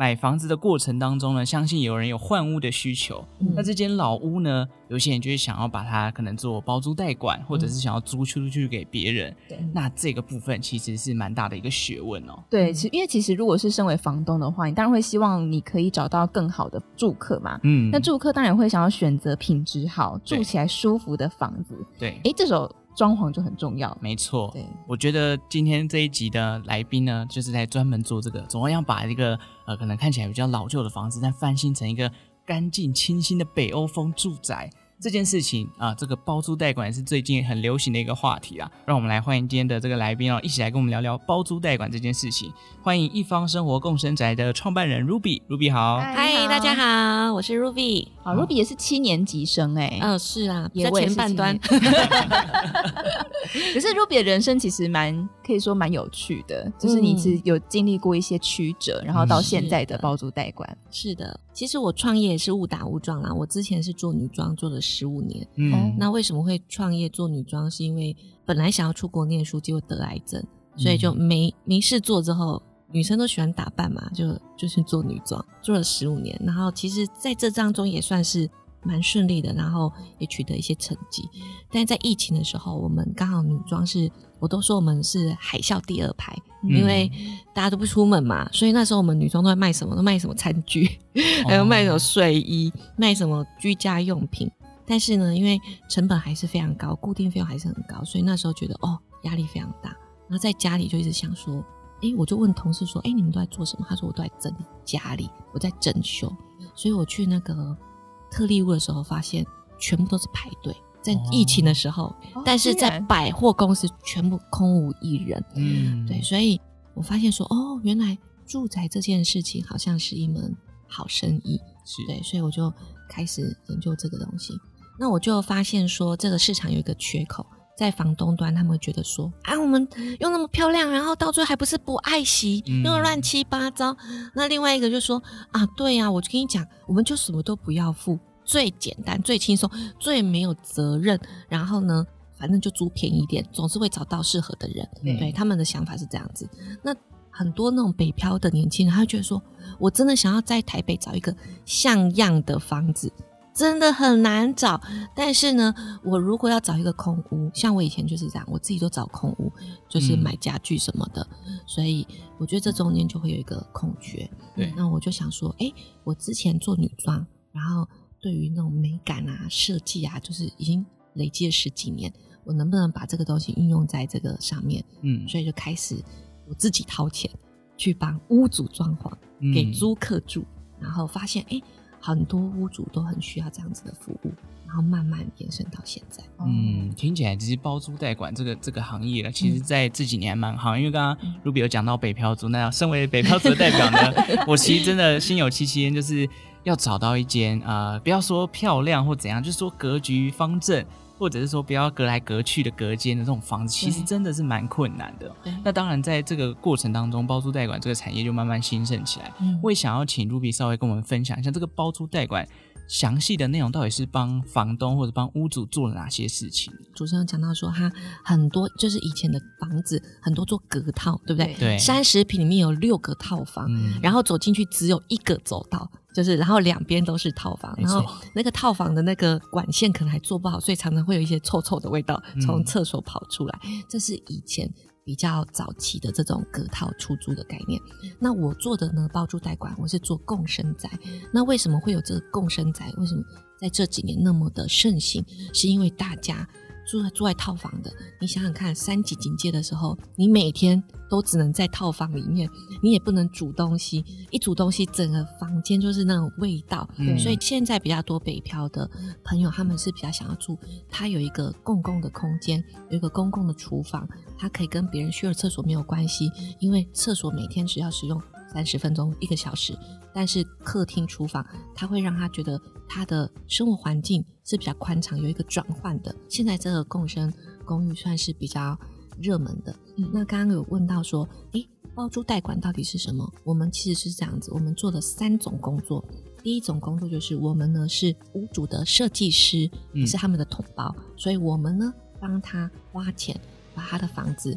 买房子的过程当中呢，相信有人有换屋的需求。嗯、那这间老屋呢，有些人就是想要把它可能做包租代管，或者是想要租出去给别人。对、嗯，那这个部分其实是蛮大的一个学问哦。对，其实因为其实如果是身为房东的话，你当然会希望你可以找到更好的住客嘛。嗯，那住客当然会想要选择品质好、住起来舒服的房子。对，哎，这种。装潢就很重要，没错。对，我觉得今天这一集的来宾呢，就是在专门做这个，总要把一个呃，可能看起来比较老旧的房子，再翻新成一个干净清新的北欧风住宅。这件事情啊，这个包租代管是最近很流行的一个话题啊。让我们来欢迎今天的这个来宾哦，一起来跟我们聊聊包租代管这件事情。欢迎一方生活共生宅的创办人 Ruby，Ruby 好，嗨，大家好，我是 Ruby。好，Ruby 也是七年级生哎，嗯，是啊，也在前半段。可是 Ruby 的人生其实蛮可以说蛮有趣的，就是你是有经历过一些曲折，然后到现在的包租代管。是的，其实我创业也是误打误撞啦。我之前是做女装，做的是。十五年，嗯，那为什么会创业做女装？是因为本来想要出国念书，结果得癌症，所以就没没事做。之后女生都喜欢打扮嘛，就就是做女装，做了十五年。然后其实在这当中也算是蛮顺利的，然后也取得一些成绩。但是在疫情的时候，我们刚好女装是，我都说我们是海啸第二排，嗯、因为大家都不出门嘛，所以那时候我们女装都在卖什么？都卖什么餐具，还有卖什么睡衣，卖什么居家用品。但是呢，因为成本还是非常高，固定费用还是很高，所以那时候觉得哦，压力非常大。然后在家里就一直想说，哎，我就问同事说，哎，你们都在做什么？他说我都在整理家里，我在整修。所以我去那个特例屋的时候，发现全部都是排队，在疫情的时候，哦、但是在百货公司全部空无一人。嗯，对，所以我发现说，哦，原来住宅这件事情好像是一门好生意。是对，所以我就开始研究这个东西。那我就发现说，这个市场有一个缺口，在房东端，他们会觉得说，啊，我们用那么漂亮，然后到最后还不是不爱惜，用的乱七八糟。那另外一个就说，啊，对呀，我就跟你讲，我们就什么都不要付，最简单、最轻松、最没有责任，然后呢，反正就租便宜一点，总是会找到适合的人。对，对，他们的想法是这样子。那很多那种北漂的年轻人，他会觉得说，我真的想要在台北找一个像样的房子。真的很难找，但是呢，我如果要找一个空屋，像我以前就是这样，我自己都找空屋，就是买家具什么的，嗯、所以我觉得这中间就会有一个空缺。对、嗯，那我就想说，哎、欸，我之前做女装，然后对于那种美感啊、设计啊，就是已经累积了十几年，我能不能把这个东西运用在这个上面？嗯，所以就开始我自己掏钱去帮屋主装潢，给租客住，嗯、然后发现，哎、欸。很多屋主都很需要这样子的服务，然后慢慢延伸到现在。嗯，听起来其实包租代管这个这个行业，其实在这几年还蛮好。因为刚刚 Ruby 有讲到北漂族，那身为北漂族的代表呢，我其实真的心有戚戚，就是要找到一间啊、呃，不要说漂亮或怎样，就是说格局方正。或者是说不要隔来隔去的隔间的这种房子，其实真的是蛮困难的。那当然，在这个过程当中，包租代管这个产业就慢慢兴盛起来。嗯，我也想要请 Ruby 稍微跟我们分享一下这个包租代管详细的内容，到底是帮房东或者帮屋主做了哪些事情？主持人讲到说，他很多就是以前的房子很多做隔套，对不对？对，三十平里面有六个套房，嗯，然后走进去只有一个走道。就是，然后两边都是套房，然后那个套房的那个管线可能还做不好，所以常常会有一些臭臭的味道从厕所跑出来。嗯、这是以前比较早期的这种隔套出租的概念。那我做的呢，包租代管，我是做共生宅。那为什么会有这个共生宅？为什么在这几年那么的盛行？是因为大家。住在住在套房的，你想想看，三级警戒的时候，你每天都只能在套房里面，你也不能煮东西，一煮东西，整个房间就是那种味道。嗯，所以现在比较多北漂的朋友，他们是比较想要住，他有一个公共的空间，有一个公共的厨房，他可以跟别人 share 厕所没有关系，因为厕所每天只要使用三十分钟一个小时，但是客厅厨房，他会让他觉得他的生活环境是比较宽敞，有一个转换的。现在这个共生公寓算是比较热门的。嗯，那刚刚有问到说，诶，包租代管到底是什么？我们其实是这样子，我们做了三种工作。第一种工作就是我们呢是屋主的设计师，嗯、是他们的同胞，所以我们呢帮他花钱把他的房子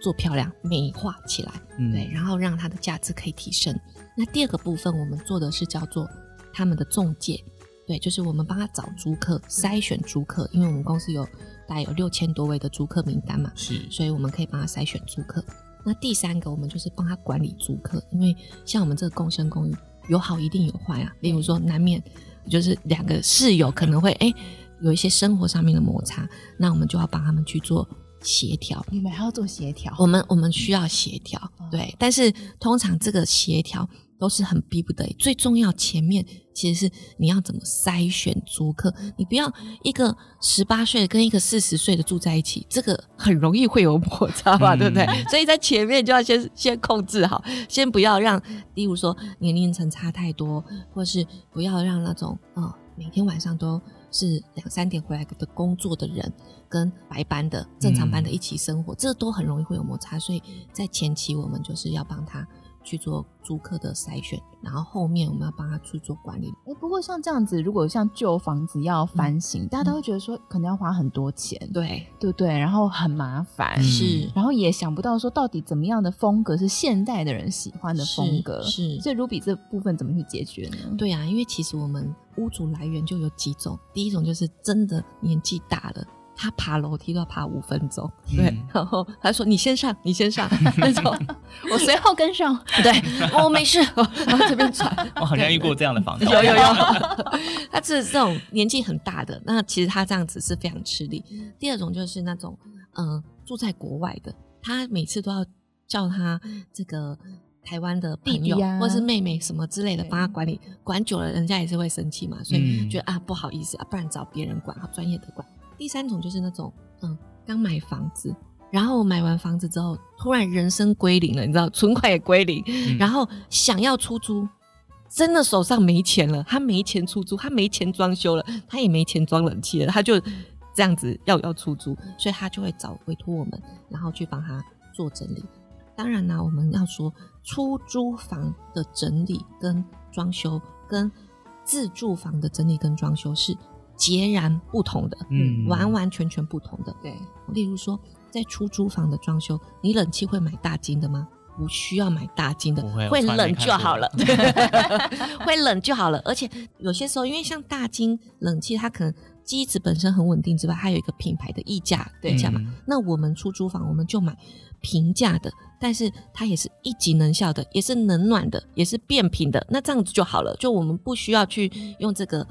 做漂亮、美化起来，嗯、对，然后让它的价值可以提升。那第二个部分我们做的是叫做他们的中介，对，就是我们帮他找租客、筛选租客，因为我们公司有大概有六千多位的租客名单嘛，是，所以我们可以帮他筛选租客。那第三个我们就是帮他管理租客，因为像我们这个共生公寓。有好一定有坏啊，例如说难免就是两个室友可能会哎有一些生活上面的摩擦，那我们就要帮他们去做协调。你们还要做协调？我们我们需要协调，对，但是通常这个协调。都是很逼不得已，最重要前面其实是你要怎么筛选租客，你不要一个十八岁跟一个四十岁的住在一起，这个很容易会有摩擦吧，嗯、对不对？所以在前面就要先先控制好，先不要让，例如说年龄层差太多，或是不要让那种嗯每天晚上都是两三点回来的工作的人跟白班的正常班的一起生活，嗯、这都很容易会有摩擦，所以在前期我们就是要帮他。去做租客的筛选，然后后面我们要帮他去做管理。哎，不过像这样子，如果像旧房子要翻新，嗯、大家都会觉得说可能要花很多钱，对对不对？然后很麻烦，是，然后也想不到说到底怎么样的风格是现代的人喜欢的风格，是。是所以 Ruby 这部分怎么去解决呢？对啊，因为其实我们屋主来源就有几种，第一种就是真的年纪大了。他爬楼梯都要爬五分钟，对，嗯、然后他说：“你先上，你先上。”那种 我随后跟上，对，我没事，然后这边传。我好像遇过这样的房东，有有有。他是这种年纪很大的，那其实他这样子是非常吃力。第二种就是那种嗯、呃、住在国外的，他每次都要叫他这个台湾的朋友弟弟、啊、或是妹妹什么之类的帮他管理，管久了人家也是会生气嘛，所以觉得、嗯、啊不好意思啊，不然找别人管，好专业的管。第三种就是那种，嗯，刚买房子，然后买完房子之后，突然人生归零了，你知道，存款也归零，嗯、然后想要出租，真的手上没钱了，他没钱出租，他没钱装修了，他也没钱装冷气了，他就这样子要要出租，所以他就会找委托我们，然后去帮他做整理。当然呢，我们要说出租房的整理跟装修，跟自住房的整理跟装修是。截然不同的，嗯，完完全全不同的。对，例如说，在出租房的装修，你冷气会买大金的吗？不需要买大金的，会，会冷就好了，会冷就好了。而且有些时候，因为像大金冷气，它可能机子本身很稳定之外，还有一个品牌的溢价，对，这样嘛。那我们出租房，我们就买平价的，但是它也是一级能效的，也是冷暖的，也是变频的。那这样子就好了，就我们不需要去用这个。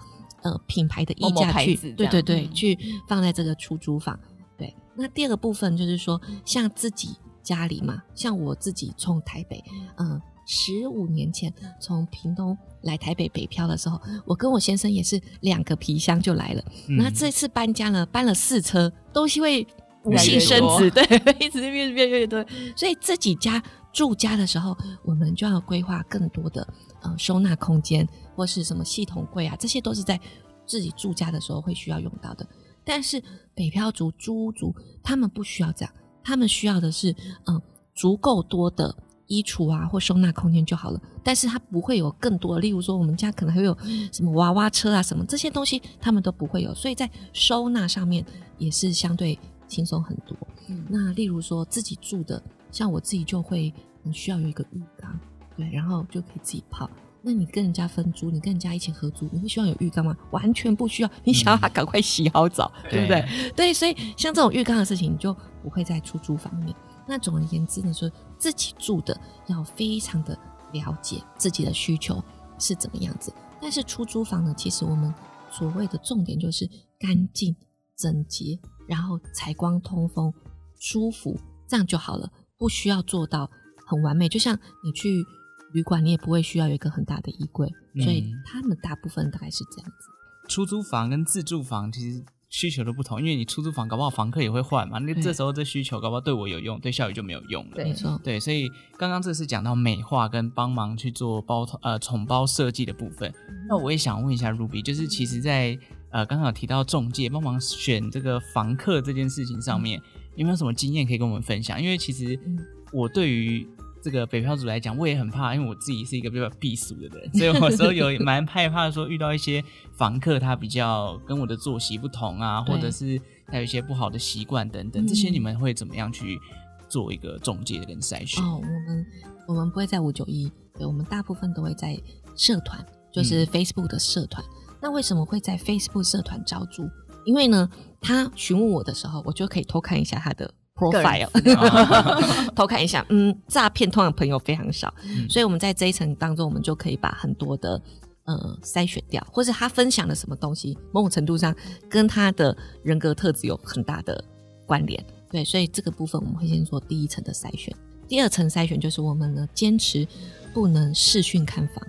呃，品牌的溢价去，对对对，去放在这个出租房。对，那第二个部分就是说，像自己家里嘛，像我自己从台北，嗯，十五年前从屏东来台北北漂的时候，我跟我先生也是两个皮箱就来了。那这次搬家呢，搬了四车，东西会无性生子，对，一直越变越多。所以自己家住家的时候，我们就要规划更多的呃收纳空间。或是什么系统柜啊，这些都是在自己住家的时候会需要用到的。但是北漂族、租屋族，他们不需要这样，他们需要的是嗯足够多的衣橱啊或收纳空间就好了。但是他不会有更多，例如说我们家可能还有什么娃娃车啊什么这些东西，他们都不会有。所以在收纳上面也是相对轻松很多。嗯，那例如说自己住的，像我自己就会需要有一个浴缸，对，然后就可以自己泡。那你跟人家分租，你跟人家一起合租，你会希望有浴缸吗？完全不需要，你想要他赶快洗好澡，嗯、对不对？对，对，所以像这种浴缸的事情，你就不会在出租方面。那总而言之呢，说自己住的要非常的了解自己的需求是怎么样子。但是出租房呢，其实我们所谓的重点就是干净、整洁，然后采光、通风、舒服，这样就好了，不需要做到很完美。就像你去。旅馆你也不会需要有一个很大的衣柜，嗯、所以他们大部分大概是这样子。出租房跟自住房其实需求都不同，因为你出租房搞不好房客也会换嘛，那这时候这需求搞不好对我有用，对小雨就没有用了。没错，对，所以刚刚这是讲到美化跟帮忙去做包呃宠包设计的部分。嗯、那我也想问一下 Ruby，就是其实在呃刚刚有提到中介帮忙选这个房客这件事情上面。有没有什么经验可以跟我们分享？因为其实我对于这个北漂族来讲，我也很怕，因为我自己是一个比较避暑的人，所以我时候有 蛮害怕说遇到一些房客，他比较跟我的作息不同啊，或者是他有一些不好的习惯等等，这些你们会怎么样去做一个总结跟筛选？哦，我们我们不会在五九一，对，我们大部分都会在社团，就是 Facebook 的社团。嗯、那为什么会在 Facebook 社团招租？因为呢，他询问我的时候，我就可以偷看一下他的。Profile 偷看一下，嗯，诈骗通常朋友非常少，嗯、所以我们在这一层当中，我们就可以把很多的呃筛选掉，或是他分享的什么东西，某种程度上跟他的人格特质有很大的关联，对，所以这个部分我们会先做第一层的筛选，第二层筛选就是我们呢坚持不能视讯看房，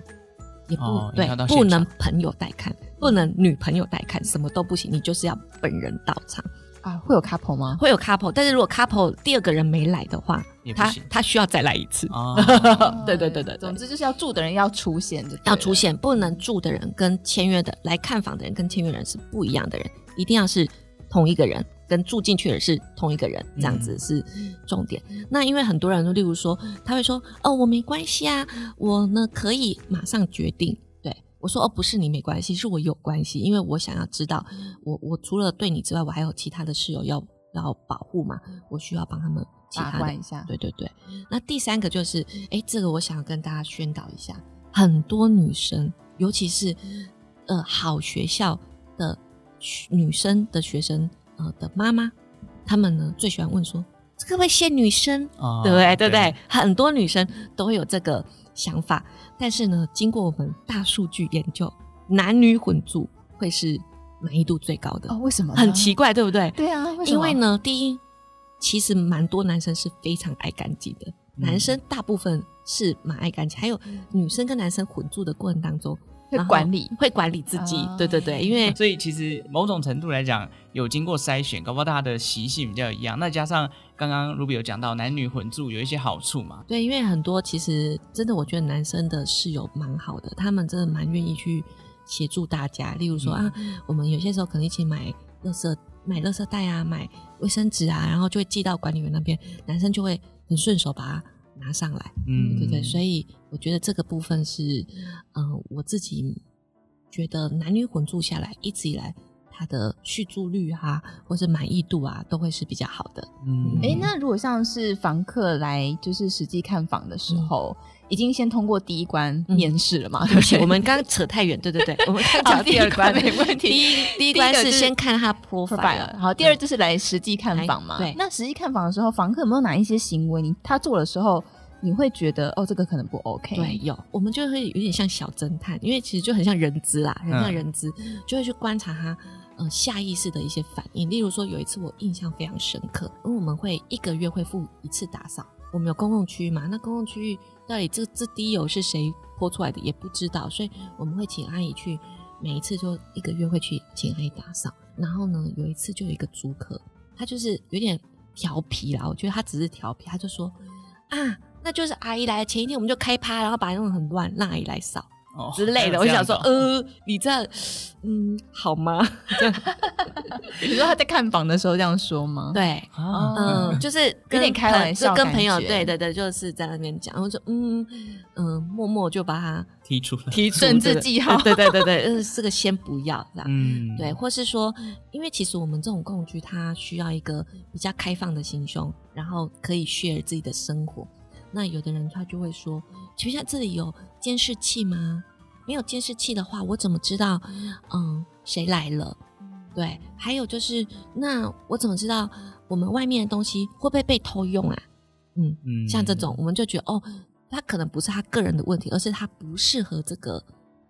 也不、哦、对，不能朋友带看，不能女朋友带看，什么都不行，你就是要本人到场。啊，会有 couple 吗？会有 couple，但是如果 couple 第二个人没来的话，他他需要再来一次。哦、对对对对，总之就是要住的人要出现，要出现，不能住的人跟签约的来看房的人跟签约人是不一样的人，一定要是同一个人，跟住进去的是同一个人，这样子是重点。嗯、那因为很多人都，例如说，他会说，哦，我没关系啊，我呢可以马上决定。我说哦，不是你没关系，是我有关系，因为我想要知道，我我除了对你之外，我还有其他的室友要要保护嘛，我需要帮他们其他的。一下。对对对。那第三个就是，哎，这个我想要跟大家宣导一下，很多女生，尤其是呃好学校的女生的学生呃的妈妈，她们呢最喜欢问说，这个会限女生，哦、对不对？对不对？很多女生都会有这个想法。但是呢，经过我们大数据研究，男女混住会是满意度最高的哦。为什么？很奇怪，对不对？对啊，为？因为呢，第一，其实蛮多男生是非常爱干净的，嗯、男生大部分是蛮爱干净，还有女生跟男生混住的过程当中。会管理，会管理自己，对对对，因为所以其实某种程度来讲，有经过筛选，搞不好大家的习性比较一样。那加上刚刚 Ruby 有讲到男女混住有一些好处嘛？对，因为很多其实真的，我觉得男生的室友蛮好的，他们真的蛮愿意去协助大家。例如说、嗯、啊，我们有些时候可能一起买垃圾、买垃圾袋啊，买卫生纸啊，然后就会寄到管理员那边，男生就会很顺手把它。拿上来，嗯，对对，所以我觉得这个部分是，嗯、呃，我自己觉得男女混住下来，一直以来他的续住率哈、啊，或是满意度啊，都会是比较好的。嗯，哎、欸，那如果像是房客来就是实际看房的时候，嗯、已经先通过第一关面试了嘛？对不起？我们刚刚扯太远，对对对，我们看讲第二关没问题。第一第一关是先看他 profile，好，第二就是来实际看房嘛。对，那实际看房的时候，房客有没有哪一些行为，你他做的时候？你会觉得哦，这个可能不 OK。对，有，我们就会有点像小侦探，因为其实就很像人资啦，很像人资，嗯、就会去观察他呃下意识的一些反应。例如说，有一次我印象非常深刻，因为我们会一个月会付一次打扫，我们有公共区域嘛，那公共区域到底这这滴油是谁泼出来的也不知道，所以我们会请阿姨去，每一次就一个月会去请阿姨打扫。然后呢，有一次就有一个租客，他就是有点调皮啦，我觉得他只是调皮，他就说啊。那就是阿姨来的前一天，我们就开趴，然后把那种很乱，让阿姨来扫、哦、之类的。我想说，呃，你这样，嗯，好吗？你说他在看房的时候这样说吗？对，嗯，嗯，就是跟你开玩笑，跟朋友，对对对，就是在那边讲。我就嗯嗯，默默就把他提出，提出政治记号。对对对对，嗯，这个先不要这样。嗯，对，或是说，因为其实我们这种共居，它需要一个比较开放的心胸，然后可以 share 自己的生活。那有的人他就会说：“请问一下，这里有监视器吗？没有监视器的话，我怎么知道，嗯，谁来了？对，还有就是，那我怎么知道我们外面的东西会不会被偷用啊？嗯嗯，像这种，我们就觉得哦，他可能不是他个人的问题，而是他不适合这个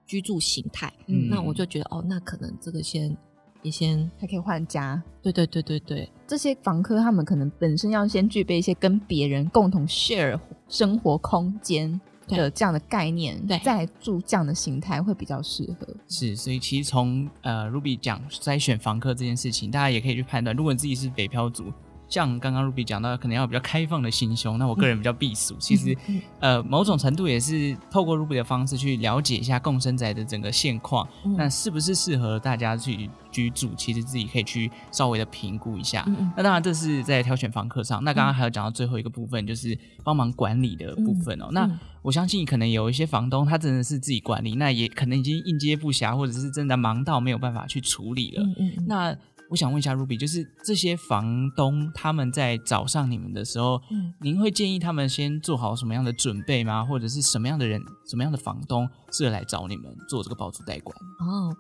居住形态。嗯，那我就觉得哦，那可能这个先。”也先还可以换家，对对对对对，这些房客他们可能本身要先具备一些跟别人共同 share 生活空间的这样的概念，对，再来住这样的形态会比较适合。是，所以其实从呃 Ruby 讲筛选房客这件事情，大家也可以去判断，如果你自己是北漂族，像刚刚 Ruby 讲到，可能要比较开放的心胸。那我个人比较避俗，其实呃，某种程度也是透过 Ruby 的方式去了解一下共生宅的整个现况，那是不是适合大家去居住？其实自己可以去稍微的评估一下。那当然这是在挑选房客上。那刚刚还有讲到最后一个部分，就是帮忙管理的部分哦。那我相信可能有一些房东他真的是自己管理，那也可能已经应接不暇，或者是真的忙到没有办法去处理了。那我想问一下 Ruby，就是这些房东他们在找上你们的时候，嗯，您会建议他们先做好什么样的准备吗？或者是什么样的人、什么样的房东适合来找你们做这个包租代管？哦，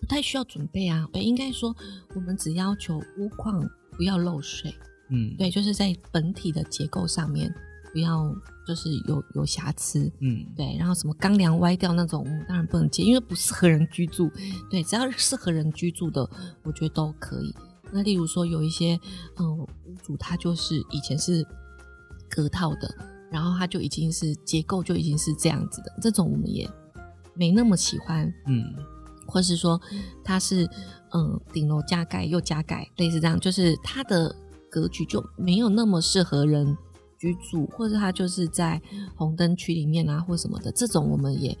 不太需要准备啊，对，应该说我们只要求屋况不要漏水，嗯，对，就是在本体的结构上面。不要就是有有瑕疵，嗯，对，然后什么钢梁歪掉那种，当然不能接，因为不适合人居住。对，只要适合人居住的，我觉得都可以。那例如说有一些，嗯，屋主他就是以前是隔套的，然后他就已经是结构就已经是这样子的，这种我们也没那么喜欢，嗯，或是说他是嗯顶楼加盖又加盖，类似这样，就是他的格局就没有那么适合人。居住，或者他就是在红灯区里面啊，或什么的，这种我们也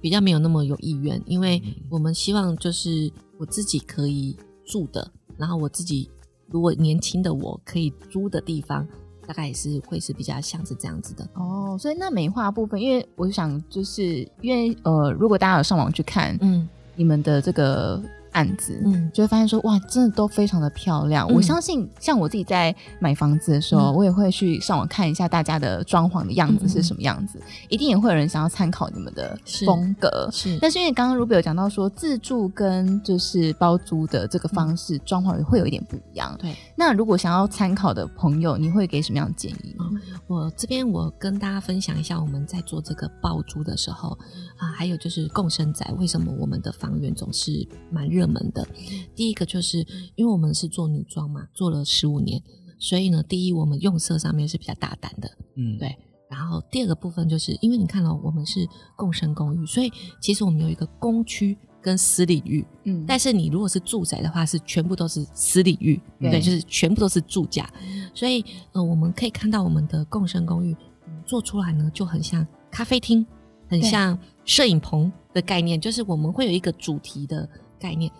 比较没有那么有意愿，因为我们希望就是我自己可以住的，然后我自己如果年轻的我可以租的地方，大概也是会是比较像是这样子的。哦，所以那美化部分，因为我想就是因为呃，如果大家有上网去看，嗯，你们的这个。案子，嗯，就会发现说，哇，真的都非常的漂亮。嗯、我相信，像我自己在买房子的时候，嗯、我也会去上网看一下大家的装潢的样子是什么样子，嗯、一定也会有人想要参考你们的风格。是，是但是因为刚刚 Ruby 有讲到说，自住跟就是包租的这个方式，装潢也会有一点不一样。对，那如果想要参考的朋友，你会给什么样的建议？嗯、我这边我跟大家分享一下，我们在做这个包租的时候啊，还有就是共生宅，为什么我们的房源总是蛮热门的，第一个就是因为我们是做女装嘛，做了十五年，所以呢，第一我们用色上面是比较大胆的，嗯，对。然后第二个部分就是因为你看到、哦、我们是共生公寓，所以其实我们有一个公区跟私领域，嗯，但是你如果是住宅的话，是全部都是私领域，对，对，就是全部都是住家，所以呃，我们可以看到我们的共生公寓做出来呢，就很像咖啡厅，很像摄影棚的概念，就是我们会有一个主题的概念。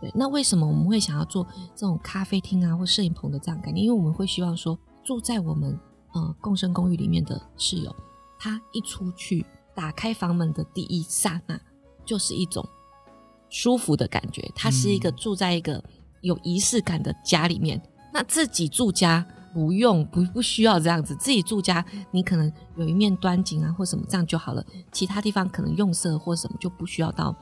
对，那为什么我们会想要做这种咖啡厅啊或摄影棚的这样概念？因为我们会希望说，住在我们呃共生公寓里面的室友，他一出去打开房门的第一刹那，就是一种舒服的感觉。他是一个住在一个有仪式感的家里面。嗯、那自己住家不用不不需要这样子，自己住家你可能有一面端景啊或什么这样就好了，其他地方可能用色或什么就不需要到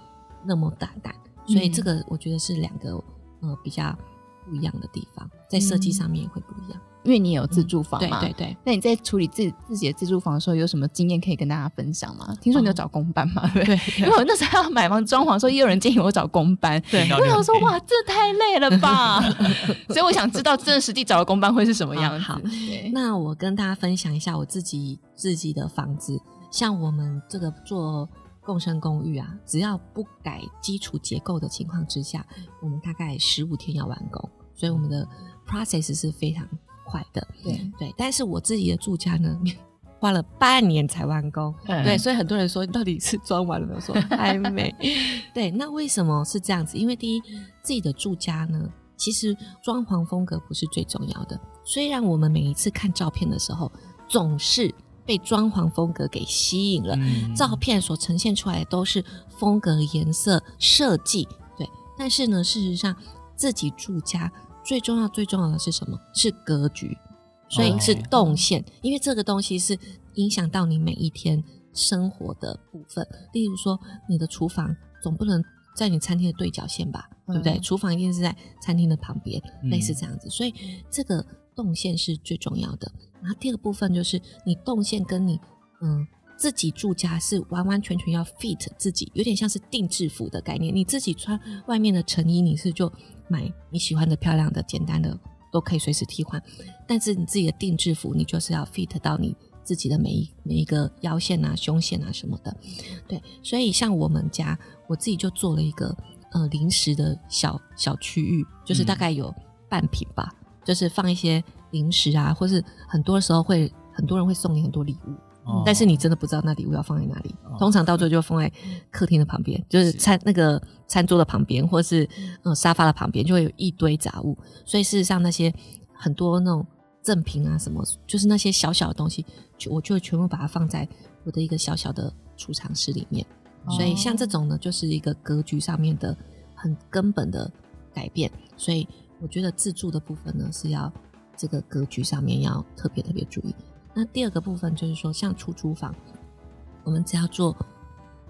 那么大胆。所以这个我觉得是两个呃比较不一样的地方，在设计上面也会不一样。因为你也有自住房嘛，嗯、对对对。那你在处理自己自己的自住房的时候，有什么经验可以跟大家分享吗？听说你有找公班嘛？对，因为我那时候要买房装潢的时候，也有人建议我找公班。对，我想说 哇，这太累了吧！所以我想知道，真的实际找的公班会是什么样子？好，那我跟大家分享一下我自己自己的房子，像我们这个做。共生公寓啊，只要不改基础结构的情况之下，我们大概十五天要完工，所以我们的 process 是非常快的。对对，但是我自己的住家呢，花了半年才完工。嗯、对，所以很多人说你到底是装完了没有？说还没。对，那为什么是这样子？因为第一，自己的住家呢，其实装潢风格不是最重要的。虽然我们每一次看照片的时候，总是。被装潢风格给吸引了，嗯、照片所呈现出来的都是风格、颜色、设计，对。但是呢，事实上自己住家最重要、最重要的是什么？是格局，所以是动线，哦、因为这个东西是影响到你每一天生活的部分。例如说，你的厨房总不能在你餐厅的对角线吧，对不对？厨房一定是在餐厅的旁边，嗯、类似这样子。所以这个动线是最重要的。然后第二个部分就是你动线跟你嗯自己住家是完完全全要 fit 自己，有点像是定制服的概念。你自己穿外面的成衣，你是就买你喜欢的漂亮的、简单的都可以随时替换。但是你自己的定制服，你就是要 fit 到你自己的每一每一个腰线啊、胸线啊什么的。对，所以像我们家，我自己就做了一个呃临时的小小区域，就是大概有半瓶吧。就是放一些零食啊，或是很多的时候会很多人会送你很多礼物。但是你真的不知道那礼物要放在哪里，哦、通常到最后就放在客厅的旁边，就是餐那个餐桌的旁边，或是嗯沙发的旁边，就会有一堆杂物。所以事实上那些很多那种赠品啊什么，就是那些小小的东西，就我就全部把它放在我的一个小小的储藏室里面。哦、所以像这种呢，就是一个格局上面的很根本的改变。所以我觉得自住的部分呢，是要这个格局上面要特别特别注意。那第二个部分就是说，像出租房，我们只要做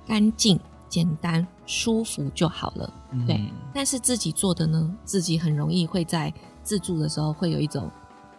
干净、简单、舒服就好了。嗯、对，但是自己做的呢，自己很容易会在自住的时候会有一种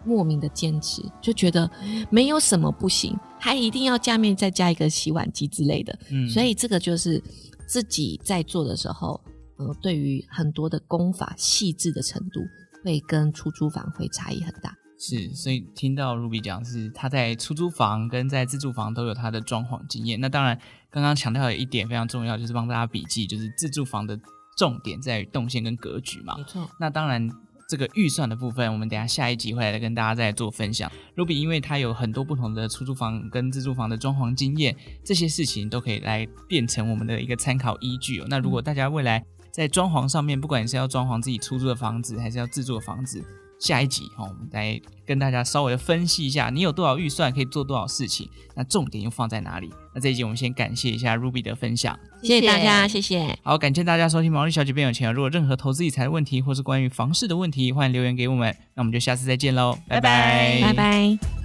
莫名的坚持，就觉得没有什么不行，还一定要下面再加一个洗碗机之类的。嗯，所以这个就是自己在做的时候，呃，对于很多的功法细致的程度，会跟出租房会差异很大。是，所以听到 Ruby 讲是他在出租房跟在自住房都有他的装潢经验。那当然，刚刚强调的一点非常重要，就是帮大家笔记，就是自住房的重点在于动线跟格局嘛。没错。那当然，这个预算的部分，我们等下下一集会来跟大家再做分享。Ruby 因为他有很多不同的出租房跟自住房的装潢经验，这些事情都可以来变成我们的一个参考依据哦。那如果大家未来在装潢上面，不管是要装潢自己出租的房子，还是要自住的房子，下一集哦，我们来跟大家稍微的分析一下，你有多少预算可以做多少事情，那重点又放在哪里？那这一集我们先感谢一下 Ruby 的分享，谢谢大家，谢谢。好，感谢大家收听毛利小姐变有钱。如果任何投资理财的问题，或是关于房市的问题，欢迎留言给我们。那我们就下次再见喽，拜拜，拜拜。